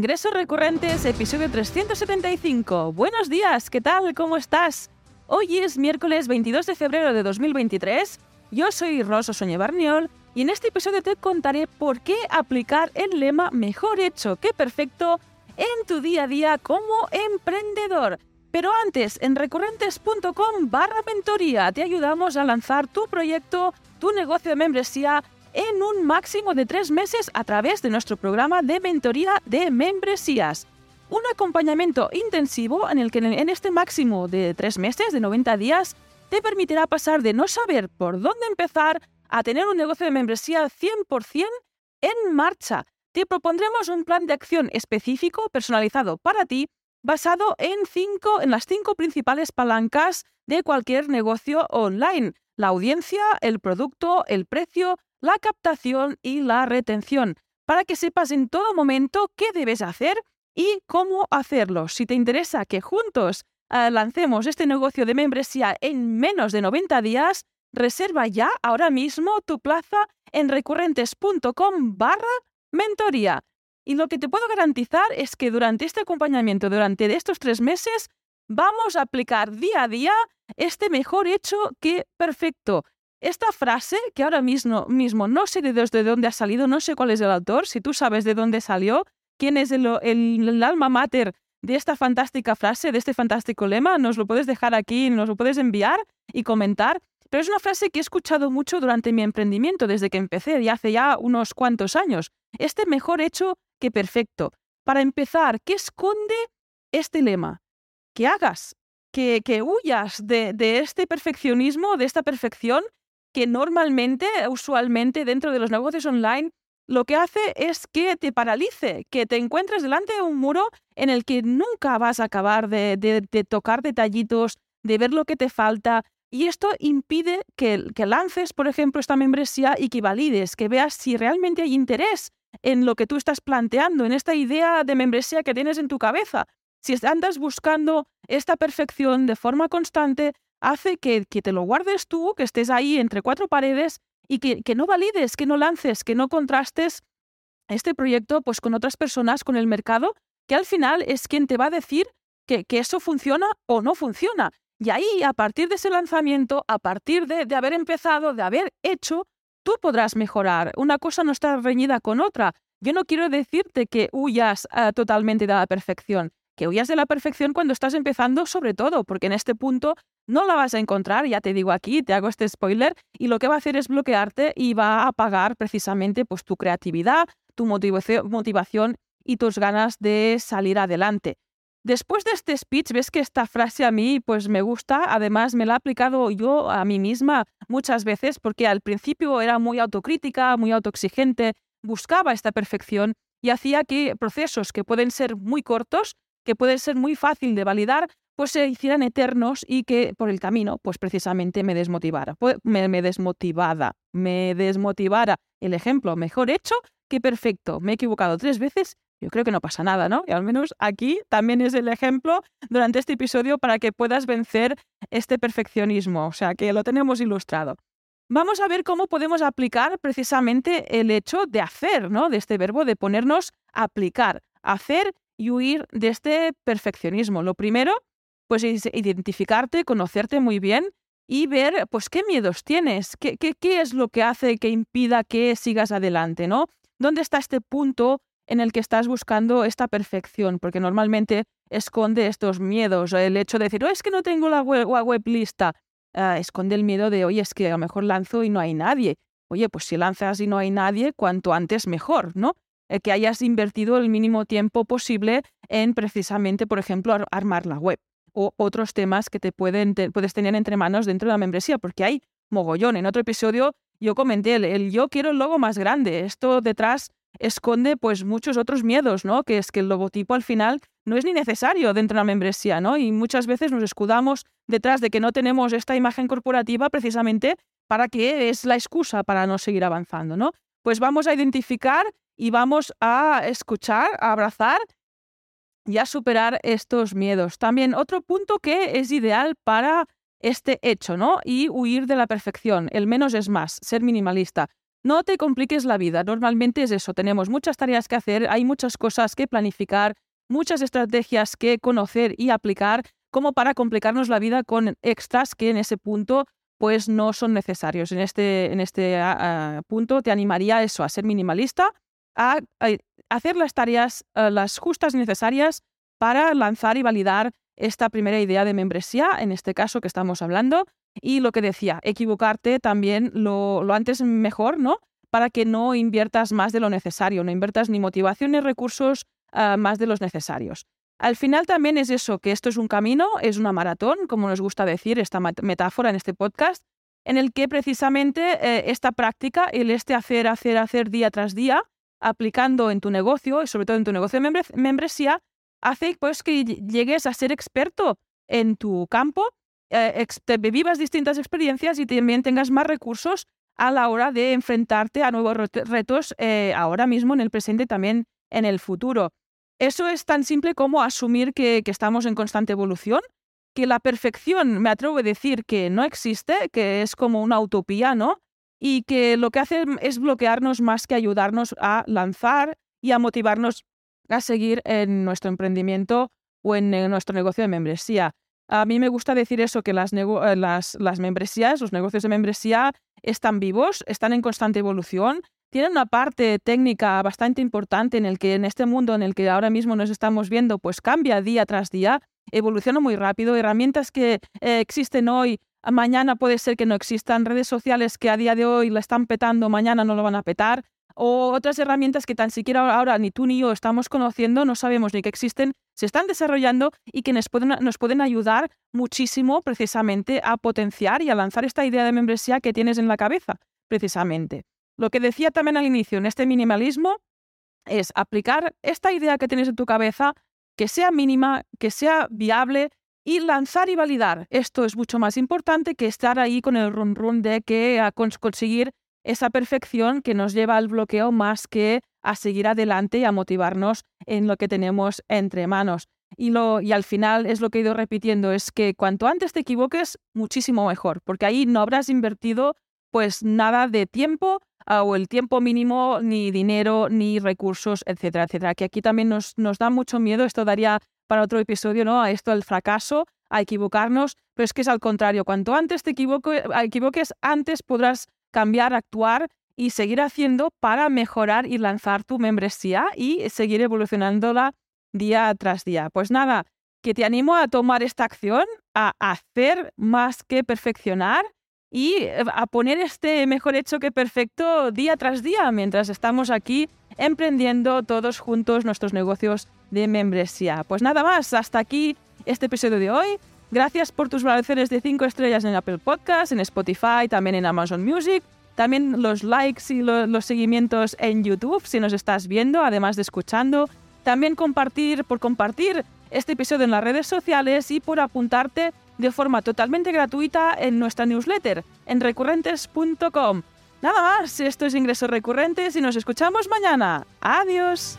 Ingresos Recurrentes, episodio 375. Buenos días, ¿qué tal? ¿Cómo estás? Hoy es miércoles 22 de febrero de 2023. Yo soy Rosa Soñé Barniol y en este episodio te contaré por qué aplicar el lema mejor hecho que perfecto en tu día a día como emprendedor. Pero antes, en recurrentes.com barra mentoría te ayudamos a lanzar tu proyecto, tu negocio de membresía en un máximo de tres meses a través de nuestro programa de mentoría de membresías. Un acompañamiento intensivo en el que en este máximo de tres meses, de 90 días, te permitirá pasar de no saber por dónde empezar a tener un negocio de membresía 100% en marcha. Te propondremos un plan de acción específico, personalizado para ti, basado en, cinco, en las cinco principales palancas de cualquier negocio online. La audiencia, el producto, el precio, la captación y la retención, para que sepas en todo momento qué debes hacer y cómo hacerlo. Si te interesa que juntos eh, lancemos este negocio de membresía en menos de 90 días, reserva ya ahora mismo tu plaza en recurrentes.com barra mentoría. Y lo que te puedo garantizar es que durante este acompañamiento, durante estos tres meses, vamos a aplicar día a día este mejor hecho que perfecto. Esta frase, que ahora mismo, mismo no sé de dónde ha salido, no sé cuál es el autor, si tú sabes de dónde salió, quién es el, alma mater de esta fantástica frase, de este fantástico lema, nos lo puedes dejar aquí, nos lo puedes enviar y comentar. Pero es una frase que he escuchado mucho durante mi emprendimiento, desde que empecé, y hace ya unos cuantos años. Este mejor hecho que perfecto. Para empezar, ¿qué esconde este lema? Que hagas, que, que huyas de, de este perfeccionismo, de esta perfección que normalmente, usualmente dentro de los negocios online, lo que hace es que te paralice, que te encuentres delante de un muro en el que nunca vas a acabar de, tocar detallitos, de ver lo que te falta. Y esto impide que, que lances, por ejemplo, esta membresía y que valides, que veas si realmente hay interés en lo que tú estás planteando, en esta idea de membresía que tienes en tu cabeza. Si andas buscando esta perfección de forma constante, hace que, te lo guardes tú, que estés ahí entre cuatro paredes y que, que no valides, que no lances, que no contrastes este proyecto pues, con otras personas, con el mercado, que al final es quien te va a decir que, que eso funciona o no funciona. Y ahí, a partir de ese lanzamiento, a partir de, de haber empezado, de haber hecho, tú podrás mejorar. Una cosa no está reñida con otra. Yo no quiero decirte que huyas ah, totalmente de la perfección, que huyas de la perfección cuando estás empezando sobre todo, porque en este punto no la vas a encontrar, ya te digo aquí, te hago este spoiler, y lo que va a hacer es bloquearte y va a apagar precisamente pues, tu creatividad, tu motivación y tus ganas de salir adelante. Después de este speech, ves que esta frase a mí pues me gusta, además me la he aplicado yo a mí misma muchas veces porque al principio era muy autocrítica, muy autoexigente, buscaba esta perfección y hacía que procesos que pueden ser muy cortos, que pueden ser muy fácil de validar, pues se hicieran eternos y que por el camino, pues precisamente me desmotivara, me, me desmotivada, me desmotivara. El ejemplo, mejor hecho que perfecto. Me he equivocado tres veces, yo creo que no pasa nada, ¿no? Y al menos aquí también es el ejemplo durante este episodio para que puedas vencer este perfeccionismo, o sea, que lo tenemos ilustrado. Vamos a ver cómo podemos aplicar precisamente el hecho de hacer, ¿no? De este verbo de ponernos a aplicar, hacer y huir de este perfeccionismo. Lo primero pues identificarte, conocerte muy bien y ver, pues, qué miedos tienes, qué, qué, qué es lo que hace que impida que sigas adelante, ¿no? ¿Dónde está este punto en el que estás buscando esta perfección? Porque normalmente esconde estos miedos, el hecho de decir, oh, es que no tengo la web, lista, ah, esconde el miedo de, oye, es que a lo mejor lanzo y no hay nadie. Oye, pues si lanzas y no hay nadie, cuanto antes mejor, ¿no? Eh, que hayas invertido el mínimo tiempo posible en precisamente, por ejemplo, armar la web o otros temas que te pueden puedes tener entre manos dentro de la membresía, porque hay mogollón. En otro episodio yo comenté el, yo quiero el logo más grande. Esto detrás esconde pues muchos otros miedos, ¿no? Que es que el logotipo al final no es ni necesario dentro de la membresía, ¿no? Y muchas veces nos escudamos detrás de que no tenemos esta imagen corporativa precisamente para que es la excusa para no seguir avanzando, ¿no? Pues vamos a identificar y vamos a escuchar, a abrazar y a superar estos miedos. También otro punto que es ideal para este hecho, ¿no? Y huir de la perfección. El menos es más, ser minimalista. no te compliques la vida. Normalmente es eso, tenemos muchas tareas que hacer, hay muchas cosas que planificar, muchas estrategias que conocer y aplicar como para complicarnos la vida con extras que en ese punto pues no son necesarios. En este, en este ah, punto te animaría a eso, a ser minimalista, a, hacer las tareas las justas y necesarias para lanzar y validar esta primera idea de membresía, en este caso que estamos hablando, y lo que decía, equivocarte también lo, antes mejor, ¿no? Para que no inviertas más de lo necesario, no inviertas ni motivación ni recursos ah, más de los necesarios. Al final también es eso, que esto es un camino, es una maratón, como nos gusta decir esta metáfora en este podcast, en el que precisamente eh, esta práctica, el este hacer, hacer, hacer día tras día, aplicando en tu negocio, y sobre todo en tu negocio de membresía, hace pues que llegues a ser experto en tu campo, eh, vivas distintas experiencias y también tengas más recursos a la hora de enfrentarte a nuevos retos eh, ahora mismo, en el presente y también en el futuro. Eso es tan simple como asumir que, que estamos en constante evolución, que la perfección, me atrevo a decir que no existe, que es como una utopía, ¿no? Y que lo que hace es bloquearnos más que ayudarnos a lanzar y a motivarnos a seguir en nuestro emprendimiento o en nuestro negocio de membresía. A mí me gusta decir eso, que las, eh, las membresías, los negocios de membresía están vivos, están en constante evolución, tienen una parte técnica bastante importante en el que en este mundo en el que ahora mismo nos estamos viendo, pues cambia día tras día, evoluciona muy rápido, herramientas que eh, existen hoy, mañana puede ser que no existan, redes sociales que a día de hoy la están petando, mañana no lo van a petar o otras herramientas que tan siquiera ahora ni tú ni yo estamos conociendo, no sabemos ni que existen, se están desarrollando y que nos pueden, nos pueden ayudar muchísimo precisamente a potenciar y a lanzar esta idea de membresía que tienes en la cabeza, precisamente. Lo que decía también al inicio en este minimalismo es aplicar esta idea que tienes en tu cabeza, que sea mínima, que sea viable y lanzar y validar. Esto es mucho más importante que estar ahí con el run run de que a conseguir esa perfección que nos lleva al bloqueo más que a seguir adelante y a motivarnos en lo que tenemos entre manos. Y, lo, y al final es lo que he ido repitiendo, es que cuanto antes te equivoques, muchísimo mejor, porque ahí no habrás invertido pues nada de tiempo ah, o el tiempo mínimo, ni dinero, ni recursos, etcétera, etcétera. Que aquí también nos, nos da mucho miedo, esto daría para otro episodio, ¿no? A esto del fracaso, a equivocarnos, pero es que es al contrario, cuanto antes te equivoques, antes podrás cambiar, actuar y seguir haciendo para mejorar y lanzar tu membresía y seguir evolucionándola día tras día. Pues nada, que te animo a tomar esta acción, a hacer más que perfeccionar y eh, a poner este mejor hecho que perfecto día tras día mientras estamos aquí emprendiendo todos juntos nuestros negocios de membresía. Pues nada más, hasta aquí este episodio de hoy. Gracias por tus valoraciones de 5 estrellas en Apple Podcast, en Spotify, también en Amazon Music. También los likes y los seguimientos en YouTube si nos estás viendo, además de escuchando. También compartir por compartir este episodio en las redes sociales y por apuntarte de forma totalmente gratuita en nuestra newsletter en recurrentes.com. Nada más, esto es Ingresos Recurrentes y nos escuchamos mañana. Adiós.